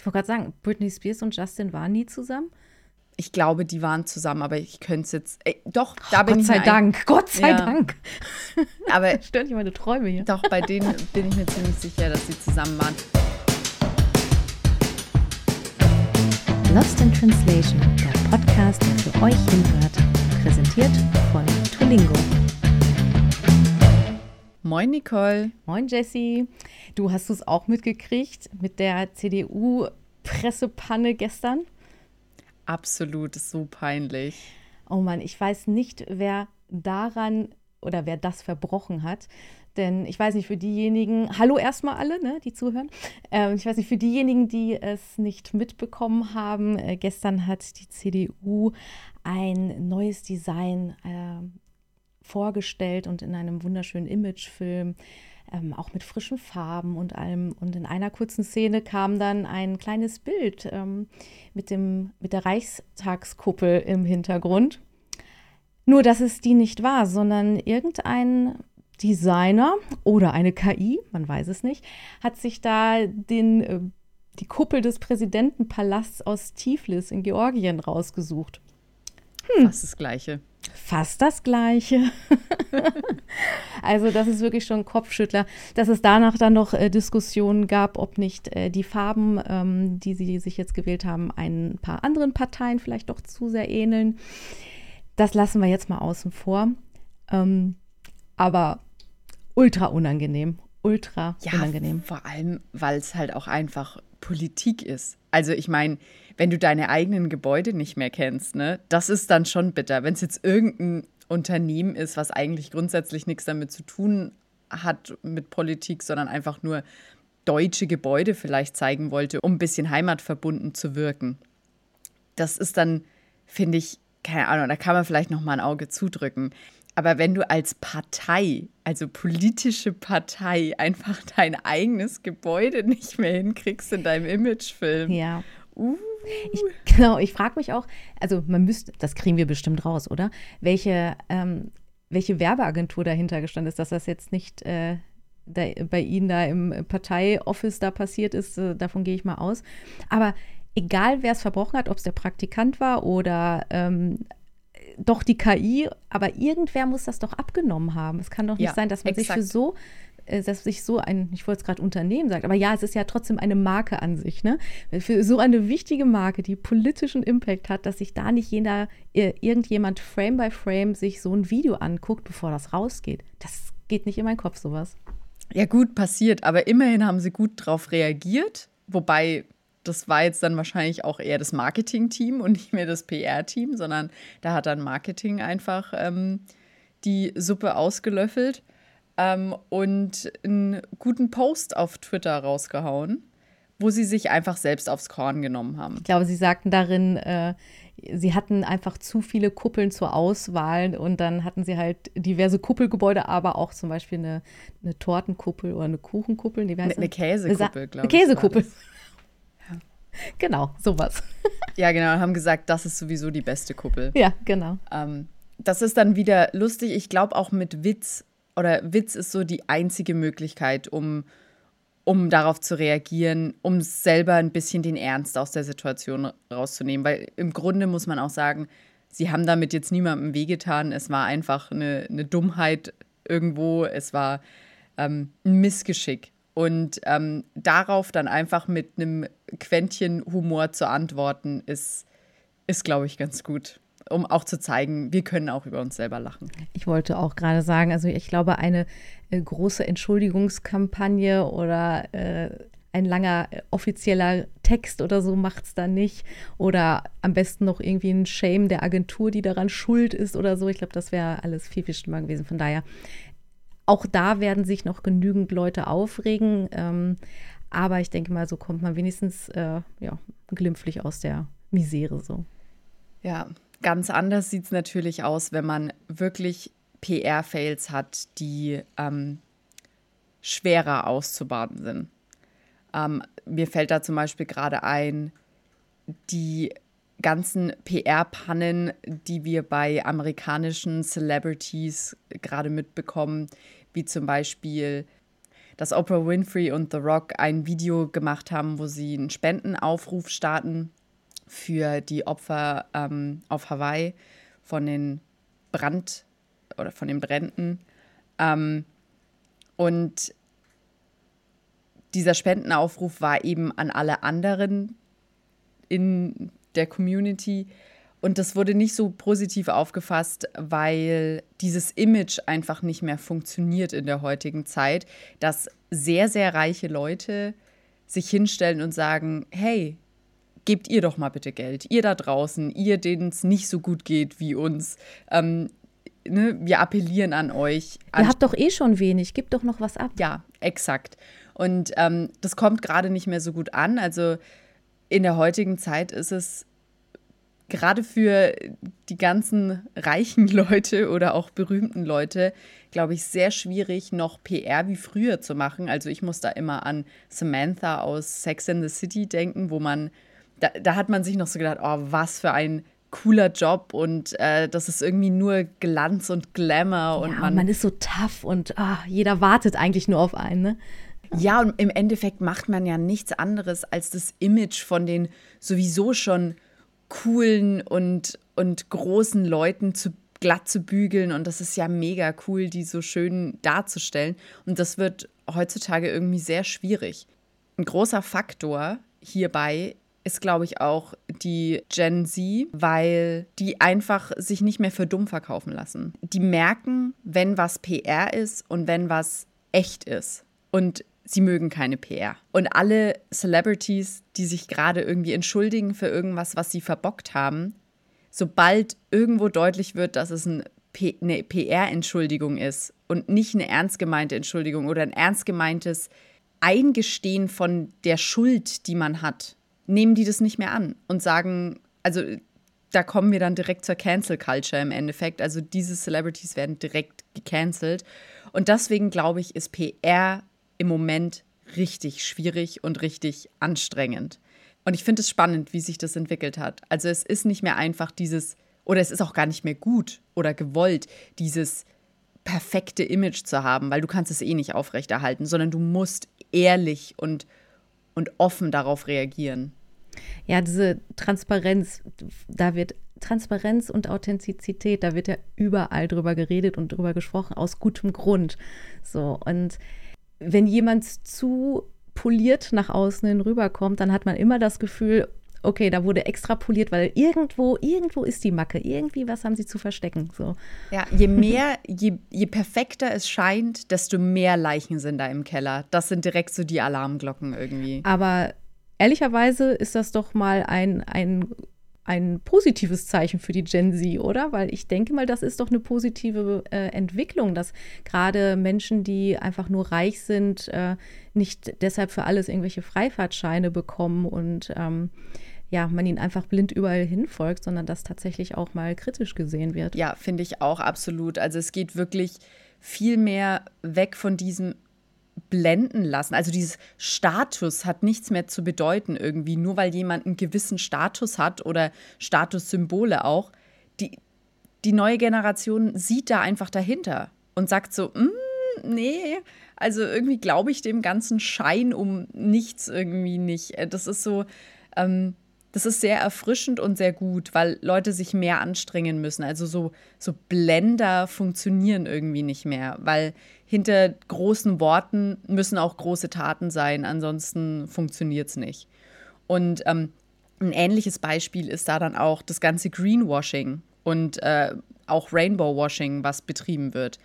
Ich wollte gerade sagen, Britney Spears und Justin waren nie zusammen. Ich glaube, die waren zusammen, aber ich könnte es jetzt. Ey, doch, da oh, bin Gott ich sei mir Dank, Gott sei Ja. Dank. Aber Stört nicht meine Träume hier. doch, bei denen bin ich mir ziemlich sicher, dass sie zusammen waren. Lost in Translation, der Podcast, der für euch hinhört. Präsentiert von Tulingo. Moin, Nicole. Moin Jessie. Du hast es auch mitgekriegt mit der CDU-Pressepanne gestern? Absolut, ist so peinlich. Oh Mann, ich weiß nicht, wer daran oder wer das verbrochen hat. Denn ich weiß nicht, für diejenigen, hallo erstmal alle, ne, die zuhören. Ähm, ich weiß nicht, für diejenigen, die es nicht mitbekommen haben, äh, gestern hat die CDU ein neues Design äh, vorgestellt und in einem wunderschönen Imagefilm, ähm, auch mit frischen Farben und allem. Und in einer kurzen Szene kam dann ein kleines Bild ähm, mit, dem, mit der Reichstagskuppel im Hintergrund. Nur, dass es die nicht war, sondern irgendein Designer oder eine KI, man weiß es nicht, hat sich da den, äh, die Kuppel des Präsidentenpalasts aus Tiflis in Georgien rausgesucht. Fast das Gleiche. Fast das Gleiche. also das ist wirklich schon ein Kopfschüttler, dass es danach dann noch äh, Diskussionen gab, ob nicht äh, die Farben, ähm, die sie sich jetzt gewählt haben, ein paar anderen Parteien vielleicht doch zu sehr ähneln. Das lassen wir jetzt mal außen vor. Ähm, aber ultra unangenehm. Ultra Ja, unangenehm. vor allem, weil es halt auch einfach Politik ist. Also ich meine, wenn du deine eigenen Gebäude nicht mehr kennst, ne, das ist dann schon bitter. Wenn es jetzt irgendein Unternehmen ist, was eigentlich grundsätzlich nichts damit zu tun hat mit Politik, sondern einfach nur deutsche Gebäude vielleicht zeigen wollte, um ein bisschen heimatverbunden zu wirken. Das ist dann, finde ich, keine Ahnung, da kann man vielleicht noch mal ein Auge zudrücken. Aber wenn du als Partei, also politische Partei, einfach dein eigenes Gebäude nicht mehr hinkriegst in deinem Imagefilm. Ja. Uh, Ich, genau, ich frage mich auch, also man müsste, das kriegen wir bestimmt raus, oder? Welche, ähm, welche Werbeagentur dahinter gestanden ist, dass das jetzt nicht äh, da, bei Ihnen da im Parteioffice da passiert ist, äh, davon gehe ich mal aus. Aber egal, wer es verbrochen hat, ob es der Praktikant war oder ähm, doch die KI, aber irgendwer muss das doch abgenommen haben. Es kann doch nicht Ja, sein, dass man sich für exakt. so, dass sich so ein, ich wollte es gerade Unternehmen sagen, aber ja, es ist ja trotzdem eine Marke an sich, ne? Für so eine wichtige Marke, die politischen Impact hat, dass sich da nicht jeder, äh, irgendjemand Frame by Frame sich so ein Video anguckt, bevor das rausgeht. Das geht nicht in meinen Kopf, sowas. ja, gut passiert, aber immerhin haben sie gut drauf reagiert. Wobei, das war jetzt dann wahrscheinlich auch eher das Marketing-Team und nicht mehr das PR-Team, sondern da hat dann Marketing einfach ähm, die Suppe ausgelöffelt ähm, und einen guten Post auf Twitter rausgehauen, wo sie sich einfach selbst aufs Korn genommen haben. Ich glaube, sie sagten darin, äh, sie hatten einfach zu viele Kuppeln zur Auswahl und dann hatten sie halt diverse Kuppelgebäude, aber auch zum Beispiel eine, eine Tortenkuppel oder eine Kuchenkuppel. Nee, Eine das? Käsekuppel, Eine glaube ich. Käsekuppel. war das. Genau, sowas. Ja, genau, haben gesagt, das ist sowieso die beste Kuppel. Ja, genau. Ähm, das ist dann wieder lustig. Ich glaube auch mit Witz oder Witz ist so die einzige Möglichkeit, um, um darauf zu reagieren, um selber ein bisschen den Ernst aus der Situation rauszunehmen. Weil im Grunde muss man auch sagen, sie haben damit jetzt niemandem wehgetan. Es war einfach eine, eine Dummheit irgendwo. Es war ähm, ein Missgeschick. Und ähm, darauf dann einfach mit einem Quäntchen Humor zu antworten, ist, ist glaube ich, ganz gut. Um auch zu zeigen, wir können auch über uns selber lachen. Ich wollte auch gerade sagen, also ich glaube, eine äh, große Entschuldigungskampagne oder äh, ein langer äh, offizieller Text oder so macht es da nicht. Oder am besten noch irgendwie ein Shame der Agentur, die daran schuld ist oder so. Ich glaube, das wäre alles viel, viel schlimmer gewesen. Von daher, auch da werden sich noch genügend Leute aufregen. Ähm, aber ich denke mal, so kommt man wenigstens äh, ja, glimpflich aus der Misere so. Ja, ganz anders sieht es natürlich aus, wenn man wirklich PR-Fails hat, die ähm, schwerer auszubaden sind. Ähm, mir fällt da zum Beispiel gerade ein, die ganzen PR-Pannen, die wir bei amerikanischen Celebrities gerade mitbekommen, wie zum Beispiel dass Oprah Winfrey und The Rock ein Video gemacht haben, wo sie einen Spendenaufruf starten für die Opfer ähm, auf Hawaii von den Brand oder von den Bränden. Ähm, und dieser Spendenaufruf war eben an alle anderen in der Community. Und das wurde nicht so positiv aufgefasst, weil dieses Image einfach nicht mehr funktioniert in der heutigen Zeit, dass sehr, sehr reiche Leute sich hinstellen und sagen, hey, gebt ihr doch mal bitte Geld, ihr da draußen, ihr, denen es nicht so gut geht wie uns. Ähm, ne, wir appellieren an euch. An ihr habt doch eh schon wenig, gebt doch noch was ab. Ja, exakt. Und ähm, das kommt gerade nicht mehr so gut an. Also in der heutigen Zeit ist es gerade für die ganzen reichen Leute oder auch berühmten Leute, glaube ich, sehr schwierig, noch PR wie früher zu machen. Also ich muss da immer an Samantha aus Sex in the City denken, wo man, da, da hat man sich noch so gedacht, oh, was für ein cooler Job und äh, das ist irgendwie nur Glanz und Glamour und ja, man, man ist so tough und oh, jeder wartet eigentlich nur auf einen. Ne? Ja, und im Endeffekt macht man ja nichts anderes als das Image von den sowieso schon coolen und, und großen Leuten zu glatt zu bügeln und das ist ja mega cool, die so schön darzustellen und das wird heutzutage irgendwie sehr schwierig. Ein großer Faktor hierbei ist, glaube ich, auch die Gen Z, weil die einfach sich nicht mehr für dumm verkaufen lassen. Die merken, wenn was PR ist und wenn was echt ist. Und sie mögen keine PR. Und alle Celebrities, die sich gerade irgendwie entschuldigen für irgendwas, was sie verbockt haben, sobald irgendwo deutlich wird, dass es ein eine PR-Entschuldigung ist und nicht eine ernst gemeinte Entschuldigung oder ein ernst gemeintes Eingestehen von der Schuld, die man hat, nehmen die das nicht mehr an und sagen, also da kommen wir dann direkt zur Cancel Culture im Endeffekt. Also diese Celebrities werden direkt gecancelt. Und deswegen glaube ich, ist PR im Moment richtig schwierig und richtig anstrengend. Und ich finde es spannend, wie sich das entwickelt hat. Also es ist nicht mehr einfach dieses, oder es ist auch gar nicht mehr gut oder gewollt, dieses perfekte Image zu haben, weil du kannst es eh nicht aufrechterhalten, sondern du musst ehrlich und, und offen darauf reagieren. Ja, diese Transparenz, da wird Transparenz und Authentizität, da wird ja überall drüber geredet und drüber gesprochen, aus gutem Grund. So, und wenn jemand zu poliert nach außen hin rüberkommt, dann hat man immer das Gefühl, okay, da wurde extra poliert, weil irgendwo, irgendwo ist die Macke, irgendwie was haben sie zu verstecken. So. Ja, je mehr, je, je perfekter es scheint, desto mehr Leichen sind da im Keller. Das sind direkt so die Alarmglocken irgendwie. Aber ehrlicherweise ist das doch mal ein, ein ein positives Zeichen für die Gen Z, oder? Weil ich denke mal, das ist doch eine positive äh, Entwicklung, dass gerade Menschen, die einfach nur reich sind, äh, nicht deshalb für alles irgendwelche Freifahrtscheine bekommen und ähm, ja, man ihnen einfach blind überall hinfolgt, sondern dass tatsächlich auch mal kritisch gesehen wird. Ja, finde ich auch absolut. Also es geht wirklich viel mehr weg von diesem blenden lassen. Also dieses Status hat nichts mehr zu bedeuten irgendwie, nur weil jemand einen gewissen Status hat oder Statussymbole auch. Die, die neue Generation sieht da einfach dahinter und sagt so, mm, nee, also irgendwie glaube ich dem ganzen Schein um nichts irgendwie nicht. Das ist so, ähm, das ist sehr erfrischend und sehr gut, weil Leute sich mehr anstrengen müssen. Also so, so Blender funktionieren irgendwie nicht mehr, weil hinter großen Worten müssen auch große Taten sein, ansonsten funktioniert es nicht. Und ähm, ein ähnliches Beispiel ist da dann auch das ganze Greenwashing und äh, auch Rainbowwashing, was betrieben wird.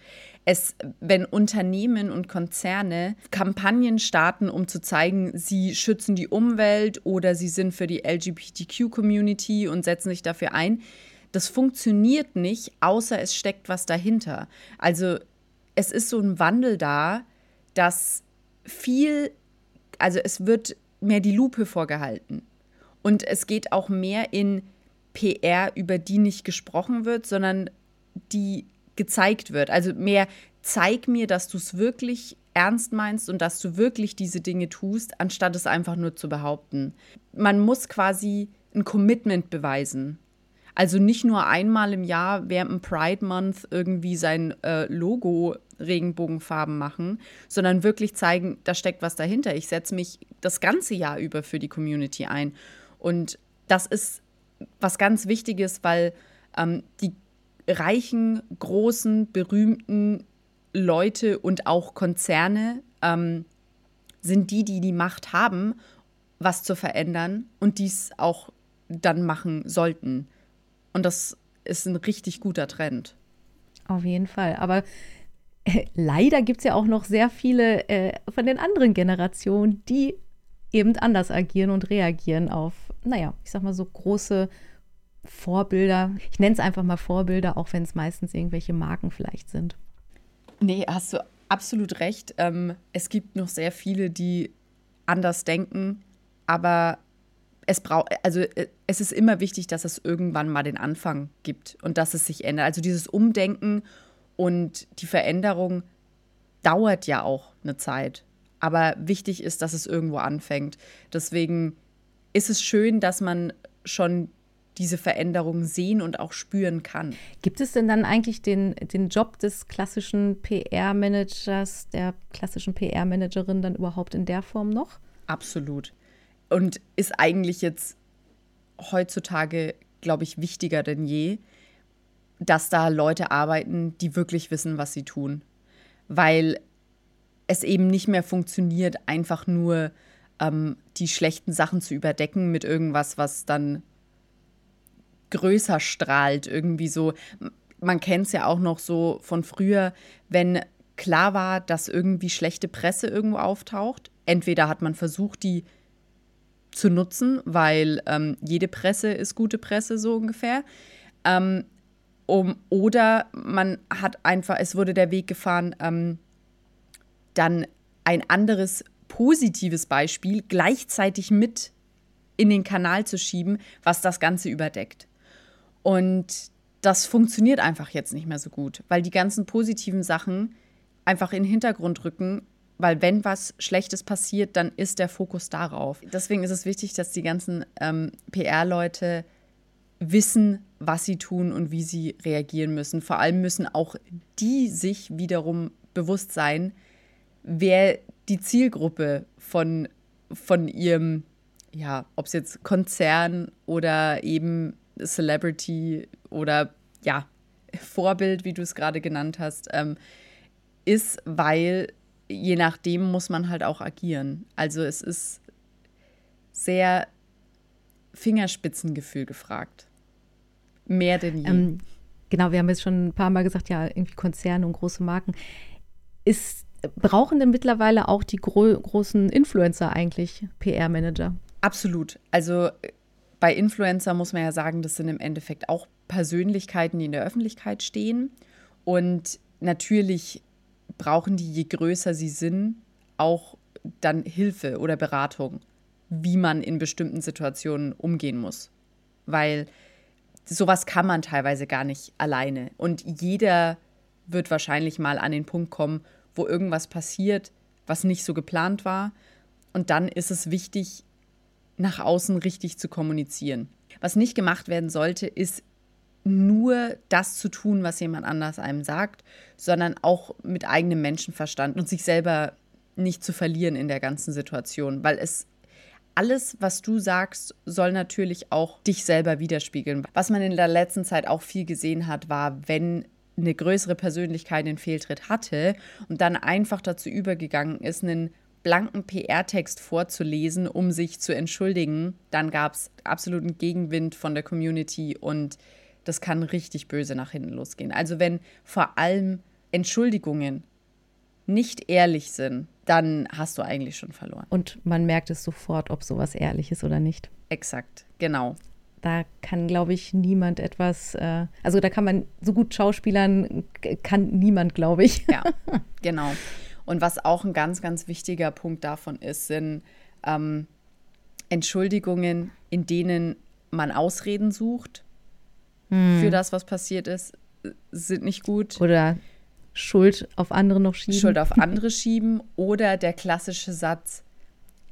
Es, wenn Unternehmen und Konzerne Kampagnen starten, um zu zeigen, sie schützen die Umwelt oder sie sind für die LGBTQ-Community und setzen sich dafür ein, das funktioniert nicht, außer es steckt was dahinter. Also es ist so ein Wandel da, dass viel, also es wird mehr die Lupe vorgehalten. Und es geht auch mehr in PR, über die nicht gesprochen wird, sondern die gezeigt wird. Also mehr zeig mir, dass du es wirklich ernst meinst und dass du wirklich diese Dinge tust, anstatt es einfach nur zu behaupten. Man muss quasi ein Commitment beweisen. Also nicht nur einmal im Jahr während dem Pride Month irgendwie sein äh, Logo Regenbogenfarben machen, sondern wirklich zeigen, da steckt was dahinter. Ich setze mich das ganze Jahr über für die Community ein. Und das ist was ganz Wichtiges, weil ähm, die reichen, großen, berühmten Leute und auch Konzerne ähm, sind die, die die Macht haben, was zu verändern und dies auch dann machen sollten. Und das ist ein richtig guter Trend. Auf jeden Fall. Aber äh, leider gibt es ja auch noch sehr viele äh, von den anderen Generationen, die eben anders agieren und reagieren auf, naja, ich sag mal so große Vorbilder. Ich nenne es einfach mal Vorbilder, auch wenn es meistens irgendwelche Marken vielleicht sind. Nee, hast du absolut recht. Ähm, es gibt noch sehr viele, die anders denken, aber es braucht, also äh, es ist immer wichtig, dass es irgendwann mal den Anfang gibt und dass es sich ändert. Also dieses Umdenken und die Veränderung dauert ja auch eine Zeit. Aber wichtig ist, dass es irgendwo anfängt. Deswegen ist es schön, dass man schon diese Veränderung sehen und auch spüren kann. Gibt es denn dann eigentlich den, den Job des klassischen PR-Managers, der klassischen PR-Managerin dann überhaupt in der Form noch? Absolut. Und ist eigentlich jetzt heutzutage, glaube ich, wichtiger denn je, dass da Leute arbeiten, die wirklich wissen, was sie tun. Weil es eben nicht mehr funktioniert, einfach nur ähm, die schlechten Sachen zu überdecken mit irgendwas, was dann größer strahlt. Irgendwie so, man kennt es ja auch noch so von früher, wenn klar war, dass irgendwie schlechte Presse irgendwo auftaucht. Entweder hat man versucht, die zu nutzen, weil ähm, jede Presse ist gute Presse, so ungefähr. Ähm, um, oder man hat einfach, es wurde der Weg gefahren, ähm, dann ein anderes positives Beispiel gleichzeitig mit in den Kanal zu schieben, was das Ganze überdeckt. Und das funktioniert einfach jetzt nicht mehr so gut, weil die ganzen positiven Sachen einfach in den Hintergrund rücken, weil wenn was Schlechtes passiert, dann ist der Fokus darauf. Deswegen ist es wichtig, dass die ganzen ähm, PR-Leute wissen, was sie tun und wie sie reagieren müssen. Vor allem müssen auch die sich wiederum bewusst sein, wer die Zielgruppe von, von ihrem, ja, ob es jetzt Konzern oder eben Celebrity oder ja, Vorbild, wie du es gerade genannt hast, ähm, ist, weil je nachdem muss man halt auch agieren. Also es ist sehr Fingerspitzengefühl gefragt. Mehr denn je. Ähm, genau, wir haben jetzt schon ein paar Mal gesagt, ja, irgendwie Konzerne und große Marken. Ist, brauchen denn mittlerweile auch die gro großen Influencer eigentlich PR-Manager? Absolut. Also bei Influencer muss man ja sagen, das sind im Endeffekt auch Persönlichkeiten, die in der Öffentlichkeit stehen. Und natürlich brauchen die, je größer sie sind, auch dann Hilfe oder Beratung, wie man in bestimmten Situationen umgehen muss. Weil sowas kann man teilweise gar nicht alleine. Und jeder wird wahrscheinlich mal an den Punkt kommen, wo irgendwas passiert, was nicht so geplant war. Und dann ist es wichtig, nach außen richtig zu kommunizieren. Was nicht gemacht werden sollte, ist nur das zu tun, was jemand anders einem sagt, sondern auch mit eigenem Menschenverstand und sich selber nicht zu verlieren in der ganzen Situation, weil es alles, was du sagst, soll natürlich auch dich selber widerspiegeln. Was man in der letzten Zeit auch viel gesehen hat, war, wenn eine größere Persönlichkeit den Fehltritt hatte und dann einfach dazu übergegangen ist, einen blanken PR-Text vorzulesen, um sich zu entschuldigen, dann gab es absoluten Gegenwind von der Community und das kann richtig böse nach hinten losgehen. Also wenn vor allem Entschuldigungen nicht ehrlich sind, dann hast du eigentlich schon verloren. Und man merkt es sofort, ob sowas ehrlich ist oder nicht. Exakt, genau. Da kann, glaube ich, niemand etwas, äh, also da kann man so gut Schauspielern, kann niemand, glaube ich. Ja, genau. Und was auch ein ganz, ganz wichtiger Punkt davon ist, sind ähm, Entschuldigungen, in denen man Ausreden sucht hm. für das, was passiert ist, sind nicht gut. Oder Schuld auf andere noch schieben. Schuld auf andere schieben. Oder der klassische Satz,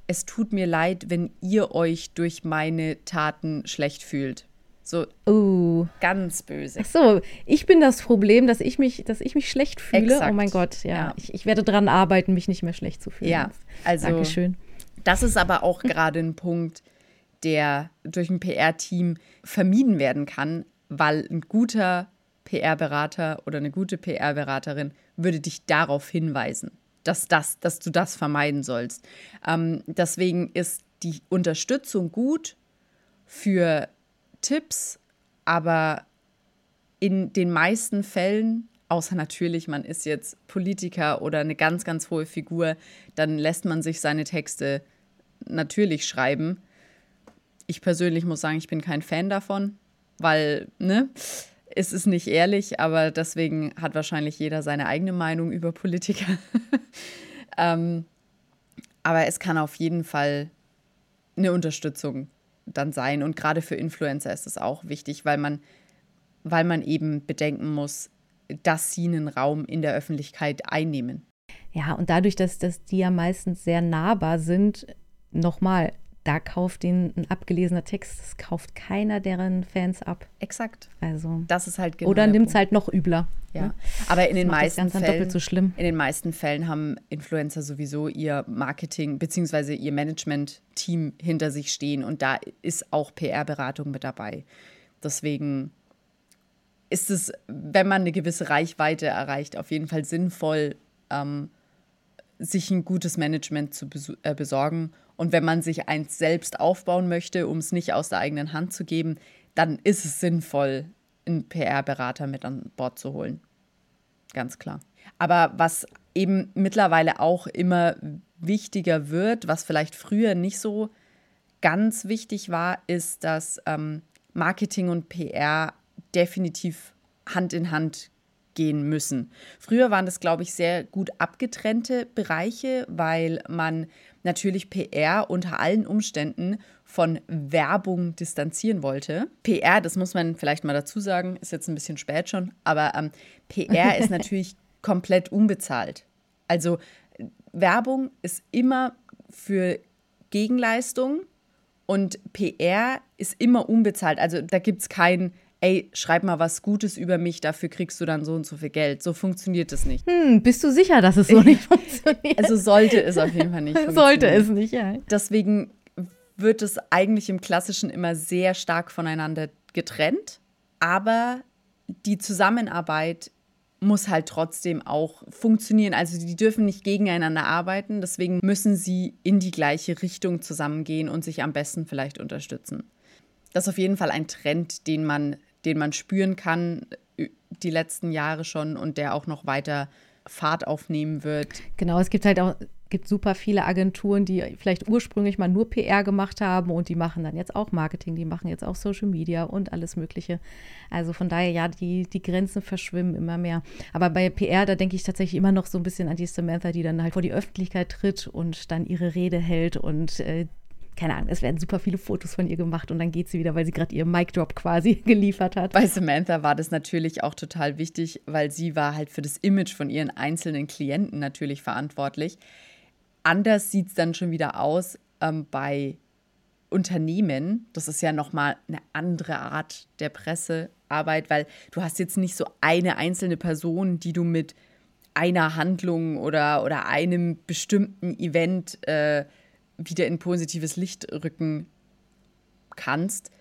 es tut mir leid, wenn ihr euch durch meine Taten schlecht fühlt. So Oh. ganz böse. Ach so, ich bin das Problem, dass ich mich, dass ich mich schlecht fühle. Exakt. Oh mein Gott, ja. Ja. Ich, ich werde dran arbeiten, mich nicht mehr schlecht zu fühlen. Ja, also Dankeschön. das ist aber auch gerade ein Punkt, der durch ein PR-Team vermieden werden kann, weil ein guter PR-Berater oder eine gute PR-Beraterin würde dich darauf hinweisen, dass, das, dass du das vermeiden sollst. Ähm, deswegen ist die Unterstützung gut für Tipps, aber in den meisten Fällen, außer natürlich, man ist jetzt Politiker oder eine ganz, ganz hohe Figur, dann lässt man sich seine Texte natürlich schreiben. Ich persönlich muss sagen, ich bin kein Fan davon, weil, ne, es ist nicht ehrlich, aber deswegen hat wahrscheinlich jeder seine eigene Meinung über Politiker. ähm, aber es kann auf jeden Fall eine Unterstützung dann sein. Und gerade für Influencer ist es auch wichtig, weil man, weil man eben bedenken muss, dass sie einen Raum in der Öffentlichkeit einnehmen. Ja, und dadurch, dass, dass die ja meistens sehr nahbar sind, nochmal, da kauft den ein abgelesener Text, das kauft keiner deren Fans ab. Exakt. Also. Das ist halt genau oder der nimmt es halt noch übler. Ja. ne? Aber in den das meisten Ganze dann Fällen doppelt so schlimm. In den meisten Fällen haben Influencer sowieso ihr Marketing bzw. ihr Management-Team hinter sich stehen und da ist auch PR-Beratung mit dabei. Deswegen ist es, wenn man eine gewisse Reichweite erreicht, auf jeden Fall sinnvoll, ähm, sich ein gutes Management zu äh, besorgen. Und wenn man sich eins selbst aufbauen möchte, um es nicht aus der eigenen Hand zu geben, dann ist es sinnvoll, einen PR-Berater mit an Bord zu holen. Ganz klar. Aber was eben mittlerweile auch immer wichtiger wird, was vielleicht früher nicht so ganz wichtig war, ist, dass ähm, Marketing und PR definitiv Hand in Hand gehen müssen. Früher waren das, glaube ich, sehr gut abgetrennte Bereiche, weil man natürlich PR unter allen Umständen von Werbung distanzieren wollte. PR, das muss man vielleicht mal dazu sagen, ist jetzt ein bisschen spät schon, aber ähm, PR ist natürlich komplett unbezahlt. Also Werbung ist immer für Gegenleistung und PR ist immer unbezahlt. Also da gibt es kein, ey, schreib mal was Gutes über mich, dafür kriegst du dann so und so viel Geld. So funktioniert das nicht. Hm, bist du sicher, dass es so nicht funktioniert? Also sollte es auf jeden Fall nicht Sollte es nicht, ja. Deswegen wird es eigentlich im Klassischen immer sehr stark voneinander getrennt. Aber die Zusammenarbeit muss halt trotzdem auch funktionieren. Also die dürfen nicht gegeneinander arbeiten. Deswegen müssen sie in die gleiche Richtung zusammengehen und sich am besten vielleicht unterstützen. Das ist auf jeden Fall ein Trend, den man, den man spüren kann die letzten Jahre schon und der auch noch weiter Fahrt aufnehmen wird. Genau, es gibt halt auch gibt super viele Agenturen, die vielleicht ursprünglich mal nur PR gemacht haben und die machen dann jetzt auch Marketing, die machen jetzt auch Social Media und alles Mögliche. Also von daher, ja, die, die Grenzen verschwimmen immer mehr. Aber bei PR, da denke ich tatsächlich immer noch so ein bisschen an die Samantha, die dann halt vor die Öffentlichkeit tritt und dann ihre Rede hält und äh, keine Ahnung, es werden super viele Fotos von ihr gemacht und dann geht sie wieder, weil sie gerade ihr Mic Drop quasi geliefert hat. Bei Samantha war das natürlich auch total wichtig, weil sie war halt für das Image von ihren einzelnen Klienten natürlich verantwortlich. Anders sieht es dann schon wieder aus ähm, bei Unternehmen. Das ist ja nochmal eine andere Art der Pressearbeit, weil du hast jetzt nicht so eine einzelne Person, die du mit einer Handlung oder, oder einem bestimmten Event äh, wieder in positives Licht rücken kannst.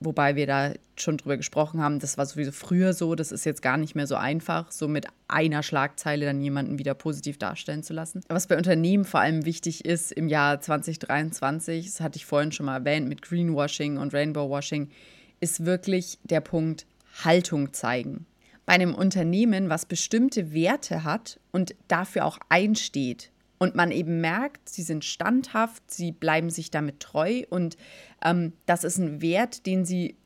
Wobei wir da schon drüber gesprochen haben, das war sowieso früher so, das ist jetzt gar nicht mehr so einfach, so mit einer Schlagzeile dann jemanden wieder positiv darstellen zu lassen. Was bei Unternehmen vor allem wichtig ist im Jahr 2023, das hatte ich vorhin schon mal erwähnt mit Greenwashing und Rainbowwashing, ist wirklich der Punkt Haltung zeigen. Bei einem Unternehmen, was bestimmte Werte hat und dafür auch einsteht, und man eben merkt, sie sind standhaft, sie bleiben sich damit treu und ähm, das ist ein Wert, den sie,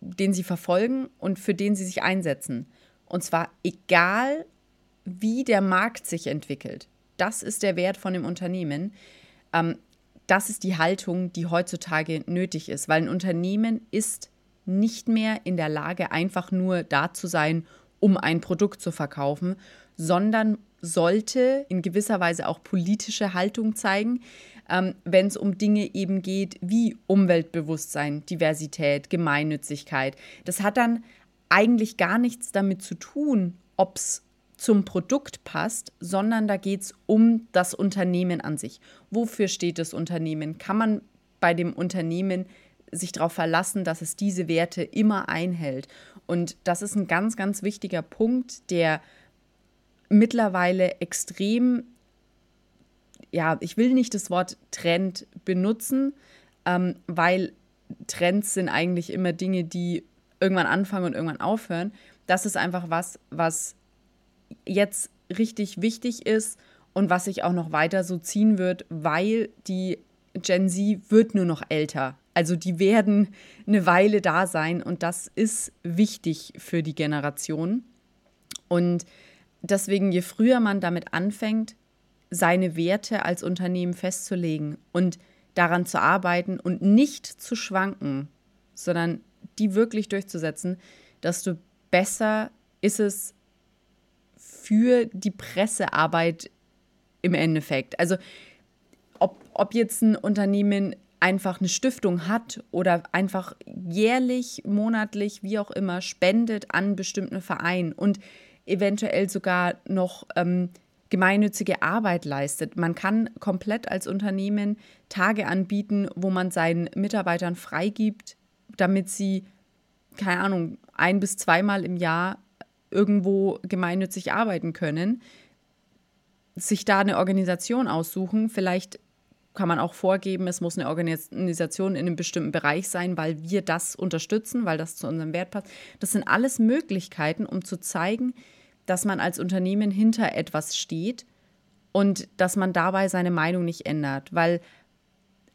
den sie verfolgen und für den sie sich einsetzen. Und zwar egal, wie der Markt sich entwickelt. Das ist der Wert von dem Unternehmen. Ähm, das ist die Haltung, die heutzutage nötig ist, weil ein Unternehmen ist nicht mehr in der Lage, einfach nur da zu sein, um ein Produkt zu verkaufen, sondern sollte in gewisser Weise auch politische Haltung zeigen. ähm, wenn es um Dinge eben geht wie Umweltbewusstsein, Diversität, Gemeinnützigkeit. Das hat dann eigentlich gar nichts damit zu tun, ob es zum Produkt passt, sondern da geht es um das Unternehmen an sich. Wofür steht das Unternehmen? Kann man bei dem Unternehmen sich darauf verlassen, dass es diese Werte immer einhält? Und das ist ein ganz, ganz wichtiger Punkt, der mittlerweile extrem, ja, ich will nicht das Wort Trend benutzen, ähm, weil Trends sind eigentlich immer Dinge, die irgendwann anfangen und irgendwann aufhören. Das ist einfach was, was jetzt richtig wichtig ist und was sich auch noch weiter so ziehen wird, weil die Gen Z wird nur noch älter. Also die werden eine Weile da sein und das ist wichtig für die Generation. Und deswegen, je früher man damit anfängt, seine Werte als Unternehmen festzulegen und daran zu arbeiten und nicht zu schwanken, sondern die wirklich durchzusetzen, desto besser ist es für die Pressearbeit im Endeffekt. Also ob, ob jetzt ein Unternehmen einfach eine Stiftung hat oder einfach jährlich, monatlich, wie auch immer, spendet an bestimmten Vereinen und eventuell sogar noch ähm, gemeinnützige Arbeit leistet. Man kann komplett als Unternehmen Tage anbieten, wo man seinen Mitarbeitern freigibt, damit sie, keine Ahnung, ein bis zweimal im Jahr irgendwo gemeinnützig arbeiten können, sich da eine Organisation aussuchen. Vielleicht kann man auch vorgeben, es muss eine Organisation in einem bestimmten Bereich sein, weil wir das unterstützen, weil das zu unserem Wert passt. Das sind alles Möglichkeiten, um zu zeigen, dass man als Unternehmen hinter etwas steht und dass man dabei seine Meinung nicht ändert, weil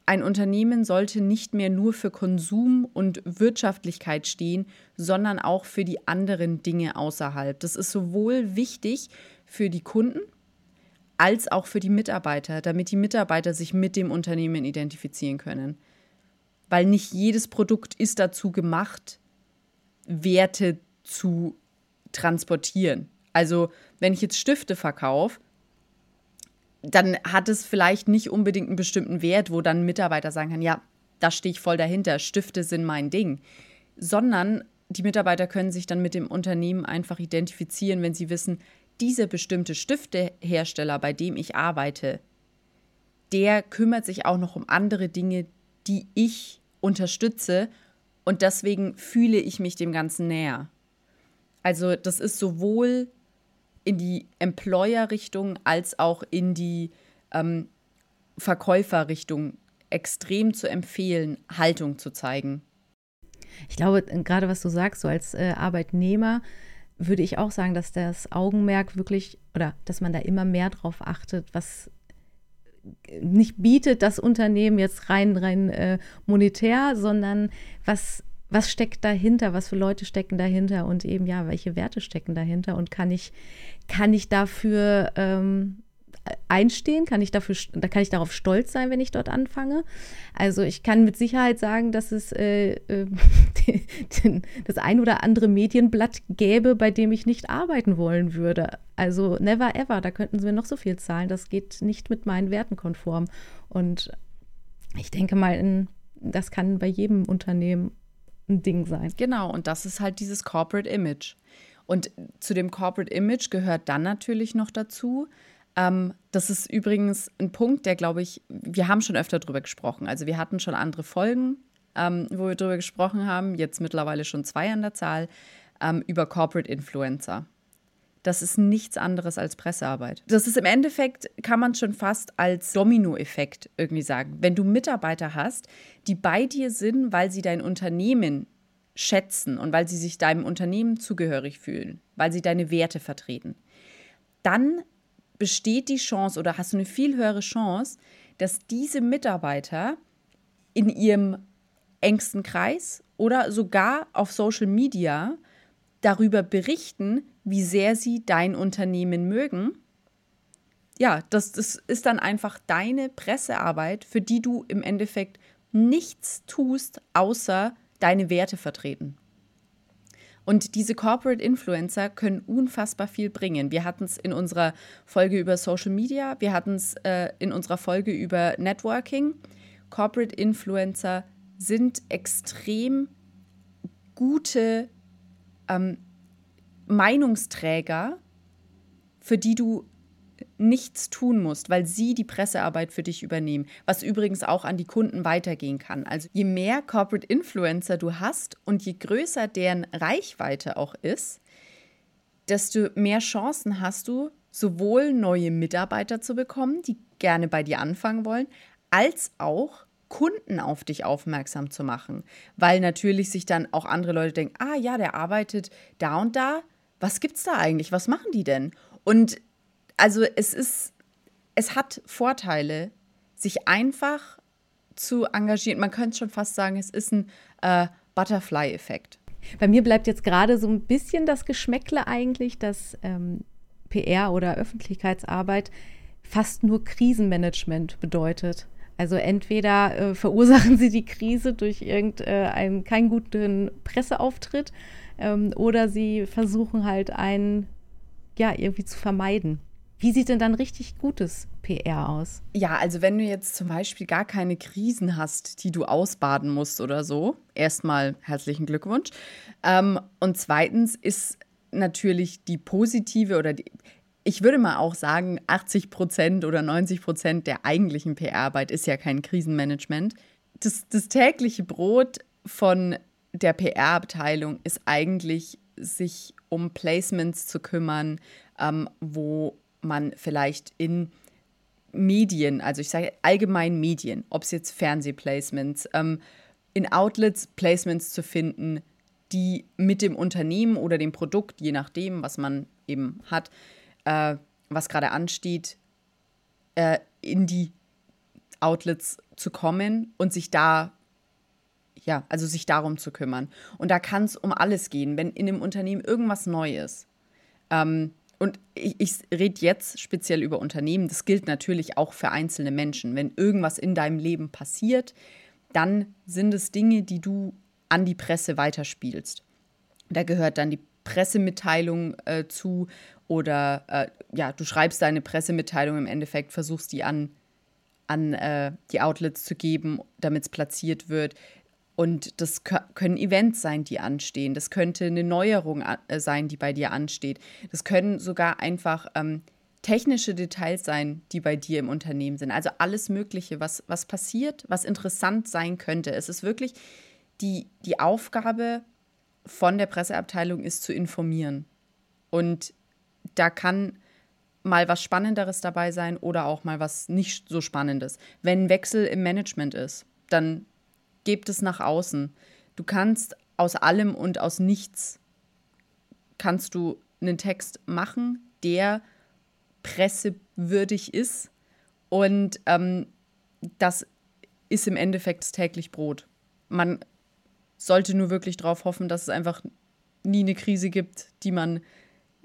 ein Unternehmen sollte nicht mehr nur für Konsum und Wirtschaftlichkeit stehen, sondern auch für die anderen Dinge außerhalb. Das ist sowohl wichtig für die Kunden als auch für die Mitarbeiter, damit die Mitarbeiter sich mit dem Unternehmen identifizieren können. Weil nicht jedes Produkt ist dazu gemacht, Werte zu transportieren. Also wenn ich jetzt Stifte verkaufe, dann hat es vielleicht nicht unbedingt einen bestimmten Wert, wo dann ein Mitarbeiter sagen kann, ja, da stehe ich voll dahinter, Stifte sind mein Ding, sondern die Mitarbeiter können sich dann mit dem Unternehmen einfach identifizieren, wenn sie wissen, dieser bestimmte Stiftehersteller, bei dem ich arbeite, der kümmert sich auch noch um andere Dinge, die ich unterstütze und deswegen fühle ich mich dem Ganzen näher. Also das ist sowohl in die Employer-Richtung als auch in die ähm, Verkäufer-Richtung extrem zu empfehlen, Haltung zu zeigen. Ich glaube, gerade was du sagst, so als äh, Arbeitnehmer, würde ich auch sagen, dass das Augenmerk wirklich oder dass man da immer mehr drauf achtet, was nicht bietet das Unternehmen jetzt rein rein äh, monetär, sondern was was steckt dahinter, was für Leute stecken dahinter und eben ja, welche Werte stecken dahinter und kann ich, kann ich dafür ähm, einstehen, kann ich dafür, da kann ich darauf stolz sein, wenn ich dort anfange. Also ich kann mit Sicherheit sagen, dass es äh, äh, das ein oder andere Medienblatt gäbe, bei dem ich nicht arbeiten wollen würde. Also never ever, da könnten sie mir noch so viel zahlen, das geht nicht mit meinen Werten konform. Und ich denke mal, das kann bei jedem Unternehmen ein Ding sein. Genau, und das ist halt dieses Corporate Image. Und zu dem Corporate Image gehört dann natürlich noch dazu, ähm, das ist übrigens ein Punkt, der, glaube ich, wir haben schon öfter drüber gesprochen. Also wir hatten schon andere Folgen, ähm, wo wir drüber gesprochen haben, jetzt mittlerweile schon zwei an der Zahl, ähm, über Corporate Influencer. Das ist nichts anderes als Pressearbeit. Das ist im Endeffekt, kann man schon fast als Dominoeffekt irgendwie sagen. Wenn du Mitarbeiter hast, die bei dir sind, weil sie dein Unternehmen schätzen und weil sie sich deinem Unternehmen zugehörig fühlen, weil sie deine Werte vertreten, dann besteht die Chance oder hast du eine viel höhere Chance, dass diese Mitarbeiter in ihrem engsten Kreis oder sogar auf Social Media darüber berichten, wie sehr sie dein Unternehmen mögen. Ja, das, das ist dann einfach deine Pressearbeit, für die du im Endeffekt nichts tust, außer deine Werte vertreten. Und diese Corporate Influencer können unfassbar viel bringen. Wir hatten es in unserer Folge über Social Media, wir hatten es äh, in unserer Folge über Networking. Corporate Influencer sind extrem gute ähm, Meinungsträger, für die du nichts tun musst, weil sie die Pressearbeit für dich übernehmen, was übrigens auch an die Kunden weitergehen kann. Also je mehr Corporate Influencer du hast und je größer deren Reichweite auch ist, desto mehr Chancen hast du, sowohl neue Mitarbeiter zu bekommen, die gerne bei dir anfangen wollen, als auch Kunden auf dich aufmerksam zu machen, weil natürlich sich dann auch andere Leute denken, ah ja, der arbeitet da und da, was gibt's da eigentlich? Was machen die denn? Und also es ist, es hat Vorteile, sich einfach zu engagieren. Man könnte schon fast sagen, es ist ein äh, Butterfly-Effekt. Bei mir bleibt jetzt gerade so ein bisschen das Geschmäckle eigentlich, dass ähm, PR oder Öffentlichkeitsarbeit fast nur Krisenmanagement bedeutet. Also entweder äh, verursachen sie die Krise durch irgendeinen äh, keinen guten Presseauftritt ähm, oder sie versuchen halt einen ja irgendwie zu vermeiden. Wie sieht denn dann richtig gutes PR aus? Ja, also wenn du jetzt zum Beispiel gar keine Krisen hast, die du ausbaden musst oder so, erstmal herzlichen Glückwunsch. Ähm, und zweitens ist natürlich die positive oder die, ich würde mal auch sagen, 80 Prozent oder 90 Prozent der eigentlichen PR-Arbeit ist ja kein Krisenmanagement. Das, das tägliche Brot von der PR-Abteilung ist eigentlich, sich um Placements zu kümmern, ähm, wo man vielleicht in Medien, also ich sage allgemein Medien, ob es jetzt Fernsehplacements, ähm, in Outlets Placements zu finden, die mit dem Unternehmen oder dem Produkt, je nachdem, was man eben hat, äh, was gerade ansteht, äh, in die Outlets zu kommen und sich da, ja, also sich darum zu kümmern. Und da kann es um alles gehen, wenn in einem Unternehmen irgendwas neu ist. Ähm, und ich, ich rede jetzt speziell über Unternehmen, das gilt natürlich auch für einzelne Menschen. Wenn irgendwas in deinem Leben passiert, dann sind es Dinge, die du an die Presse weiterspielst. Da gehört dann die Pressemitteilung äh, zu oder äh, ja, du schreibst deine Pressemitteilung im Endeffekt, versuchst die an, an äh, die Outlets zu geben, damit es platziert wird. Und das können Events sein, die anstehen. Das könnte eine Neuerung äh, sein, die bei dir ansteht. Das können sogar einfach ähm, technische Details sein, die bei dir im Unternehmen sind. Also alles Mögliche, was, was passiert, was interessant sein könnte. Es ist wirklich die, die Aufgabe von der Presseabteilung ist zu informieren. Und da kann mal was Spannenderes dabei sein oder auch mal was nicht so Spannendes. Wenn ein Wechsel im Management ist, dann gebt es nach außen. Du kannst aus allem und aus nichts kannst du einen Text machen, der pressewürdig ist. Und ähm, das ist im Endeffekt das täglich Brot. Man sollte nur wirklich darauf hoffen, dass es einfach nie eine Krise gibt, die man,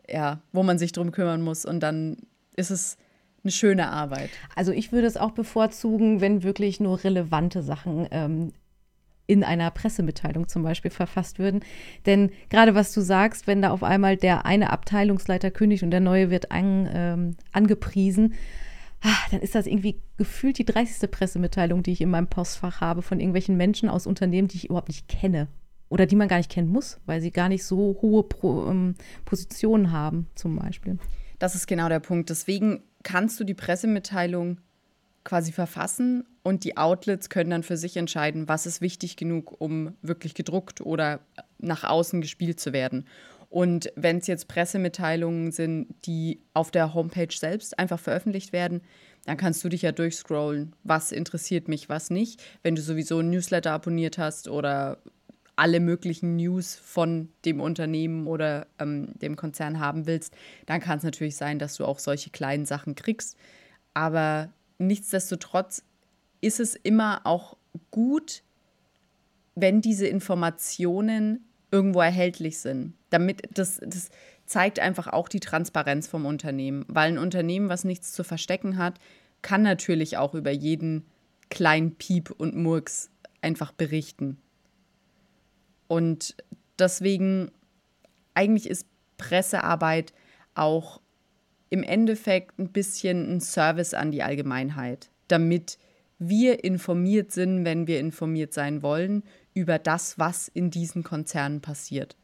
ja, wo man sich drum kümmern muss. Und dann ist es eine schöne Arbeit. Also ich würde es auch bevorzugen, wenn wirklich nur relevante Sachen ähm, in einer Pressemitteilung zum Beispiel verfasst würden. Denn gerade was du sagst, wenn da auf einmal der eine Abteilungsleiter kündigt und der neue wird an, ähm, angepriesen, ach, dann ist das irgendwie gefühlt die 30. Pressemitteilung, die ich in meinem Postfach habe von irgendwelchen Menschen aus Unternehmen, die ich überhaupt nicht kenne. Oder die man gar nicht kennen muss, weil sie gar nicht so hohe Pro, ähm, Positionen haben, zum Beispiel. Das ist genau der Punkt. Deswegen kannst du die Pressemitteilung quasi verfassen und die Outlets können dann für sich entscheiden, was ist wichtig genug, um wirklich gedruckt oder nach außen gespielt zu werden. Und wenn es jetzt Pressemitteilungen sind, die auf der Homepage selbst einfach veröffentlicht werden, dann kannst du dich ja durchscrollen, was interessiert mich, was nicht. Wenn du sowieso ein Newsletter abonniert hast oder alle möglichen News von dem Unternehmen oder ähm, dem Konzern haben willst, dann kann es natürlich sein, dass du auch solche kleinen Sachen kriegst. Aber nichtsdestotrotz ist es immer auch gut, wenn diese Informationen irgendwo erhältlich sind. Damit das, das zeigt einfach auch die Transparenz vom Unternehmen. Weil ein Unternehmen, was nichts zu verstecken hat, kann natürlich auch über jeden kleinen Piep und Murks einfach berichten. Und deswegen eigentlich ist Pressearbeit auch im Endeffekt ein bisschen ein Service an die Allgemeinheit, damit wir informiert sind, wenn wir informiert sein wollen, über das, was in diesen Konzernen passiert.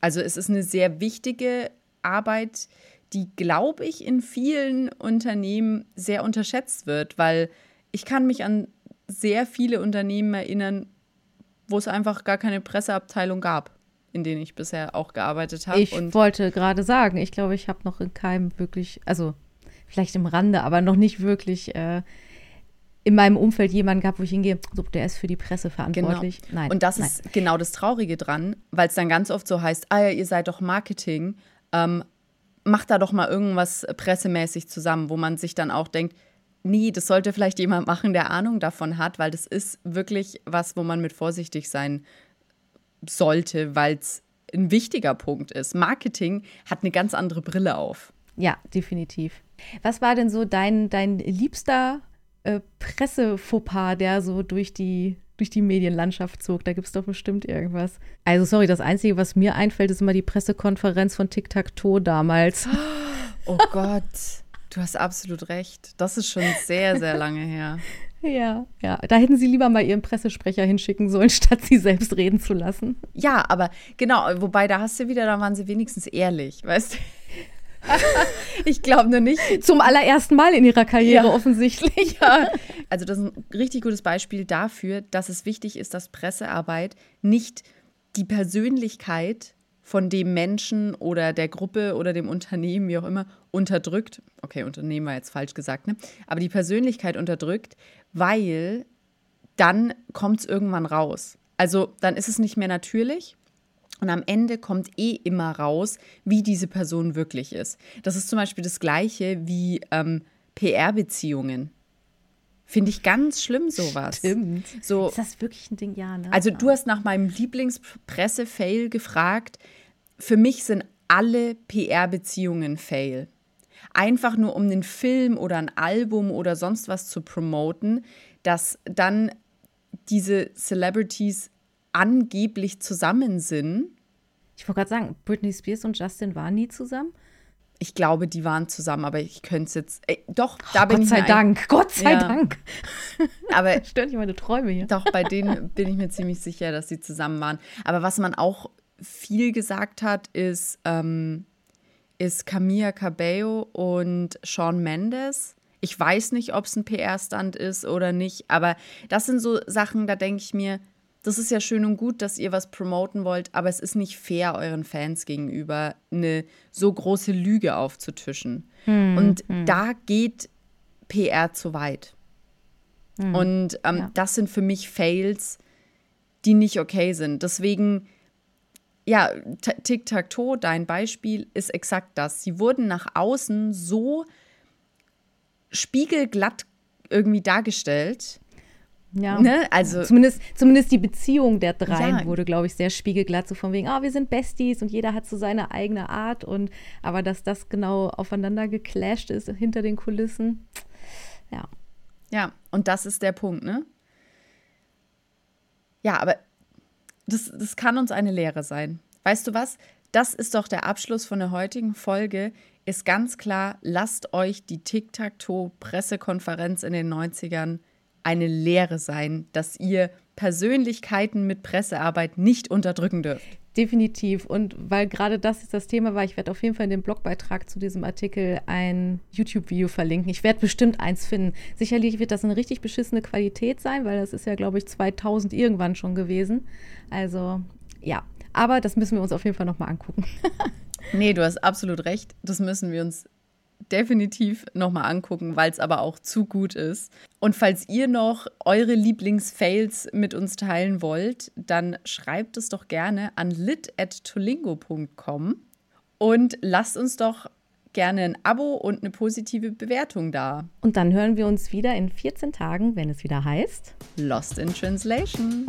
Also es ist eine sehr wichtige Arbeit, die, glaube ich, in vielen Unternehmen sehr unterschätzt wird, weil ich kann mich an sehr viele Unternehmen erinnern, wo es einfach gar keine Presseabteilung gab, in denen ich bisher auch gearbeitet habe. Ich wollte gerade sagen, ich glaube, ich habe noch in keinem wirklich, also vielleicht im Rande, aber noch nicht wirklich äh, in meinem Umfeld jemanden gehabt, wo ich hingehe, so, der ist für die Presse verantwortlich. Genau. Nein. Und das nein. ist genau das Traurige dran, weil es dann ganz oft so heißt, ah ja, ihr seid doch Marketing, ähm, macht da doch mal irgendwas pressemäßig zusammen, wo man sich dann auch denkt, nee, das sollte vielleicht jemand machen, der Ahnung davon hat, weil das ist wirklich was, wo man mit vorsichtig sein sollte, weil es ein wichtiger Punkt ist. Marketing hat eine ganz andere Brille auf. Ja, definitiv. Was war denn so dein, dein liebster äh, Pressefauxpas, der so durch die, durch die Medienlandschaft zog. Da gibt es doch bestimmt irgendwas. Also, sorry, das Einzige, was mir einfällt, ist immer die Pressekonferenz von Tic Tac Toe damals. Oh Gott, du hast absolut recht. Das ist schon sehr, sehr lange her. Ja, ja. Da hätten sie lieber mal ihren Pressesprecher hinschicken sollen, statt sie selbst reden zu lassen. Ja, aber genau, wobei da hast du wieder, da waren sie wenigstens ehrlich, weißt du? ich glaube nur nicht. Zum allerersten Mal in ihrer Karriere ja. offensichtlich. Ja. Also das ist ein richtig gutes Beispiel dafür, dass es wichtig ist, dass Pressearbeit nicht die Persönlichkeit von dem Menschen oder der Gruppe oder dem Unternehmen, wie auch immer, unterdrückt. Okay, Unternehmen war jetzt falsch gesagt, ne? Aber die Persönlichkeit unterdrückt, weil dann kommt es irgendwann raus. Also dann ist es nicht mehr natürlich und am Ende kommt eh immer raus, wie diese Person wirklich ist. Das ist zum Beispiel das Gleiche wie ähm, PR-Beziehungen. Finde ich ganz schlimm, sowas. Stimmt. So, ist das wirklich ein Ding? Ja, ne? Also, du hast nach meinem Lieblingspresse-Fail gefragt. Für mich sind alle PR-Beziehungen Fail. Einfach nur um einen Film oder ein Album oder sonst was zu promoten, dass dann diese Celebrities angeblich zusammen sind. Ich wollte gerade sagen, Britney Spears und Justin waren nie zusammen. Ich glaube, die waren zusammen, aber ich könnte es jetzt. Ey, doch, da oh, bin Gott ich sei Dank, Gott sei ja. Dank. Aber stört nicht meine Träume hier. Doch, bei denen bin ich mir ziemlich sicher, dass sie zusammen waren. Aber was man auch viel gesagt hat, ist, ähm, ist Camilla Cabello und Sean Mendes. Ich weiß nicht, ob es ein PR-Stand ist oder nicht, aber das sind so Sachen, da denke ich mir, das ist ja schön und gut, dass ihr was promoten wollt, aber es ist nicht fair euren Fans gegenüber, eine so große Lüge aufzutischen. Hm, und hm. da geht PR zu weit. Hm, und ähm, ja. das sind für mich Fails, die nicht okay sind. Deswegen, ja, Tic-Tac-Toe, dein Beispiel, ist exakt das. Sie wurden nach außen so spiegelglatt irgendwie dargestellt ja. Ne? Also, zumindest, zumindest die Beziehung der drei ja. wurde, glaube ich, sehr spiegelglatt, so von wegen, ah, oh, wir sind Besties und jeder hat so seine eigene Art und aber dass das genau aufeinander geclasht ist hinter den Kulissen. Ja. Ja, und das ist der Punkt, ne? Ja, aber das, das kann uns eine Lehre sein. Weißt du was? Das ist doch der Abschluss von der heutigen Folge. Ist ganz klar, lasst euch die Tic-Tac-Toe-Pressekonferenz in den 90ern eine Lehre sein, dass ihr Persönlichkeiten mit Pressearbeit nicht unterdrücken dürft. Definitiv. Und weil gerade das jetzt das Thema war, ich werde auf jeden Fall in dem Blogbeitrag zu diesem Artikel ein YouTube-Video verlinken. Ich werde bestimmt eins finden. Sicherlich wird das eine richtig beschissene Qualität sein, weil das ist ja, glaube ich, 2000 irgendwann schon gewesen. Also ja, aber das müssen wir uns auf jeden Fall nochmal angucken. nee, du hast absolut recht. Das müssen wir uns definitiv nochmal angucken, weil es aber auch zu gut ist. Und falls ihr noch eure Lieblingsfails mit uns teilen wollt, dann schreibt es doch gerne an lit.tolingo.com und lasst uns doch gerne ein Abo und eine positive Bewertung da. Und dann hören wir uns wieder in 14 Tagen, wenn es wieder heißt Lost in Translation.